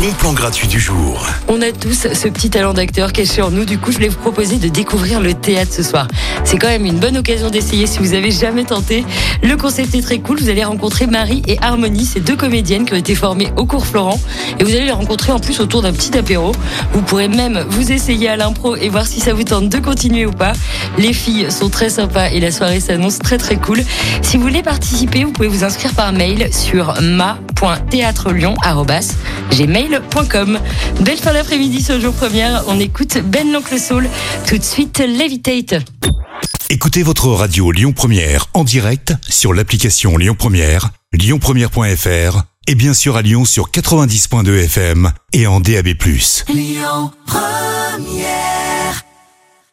bon plan gratuit du jour. On a tous ce petit talent d'acteur caché en nous. Du coup, je voulais vous proposer de découvrir le théâtre ce soir. C'est quand même une bonne occasion d'essayer si vous avez jamais tenté. Le concept est très cool. Vous allez rencontrer Marie et Harmonie, ces deux comédiennes qui ont été formées au cours Florent. Et vous allez les rencontrer en plus autour d'un petit apéro. Vous pourrez même vous essayer à l'impro et voir si ça vous tente de continuer ou pas. Les filles sont très sympas et la soirée s'annonce très très cool. Si vous voulez participer, vous pouvez vous inscrire par mail sur ma.théâtrelion.gmail.com. Belle fin d'après-midi ce jour première. On écoute Ben l'Oncle Soul. Tout de suite, Levitate. Écoutez votre radio Lyon Première en direct sur l'application Lyon Première, lyonpremière.fr et bien sûr à Lyon sur 90.2 FM et en DAB+.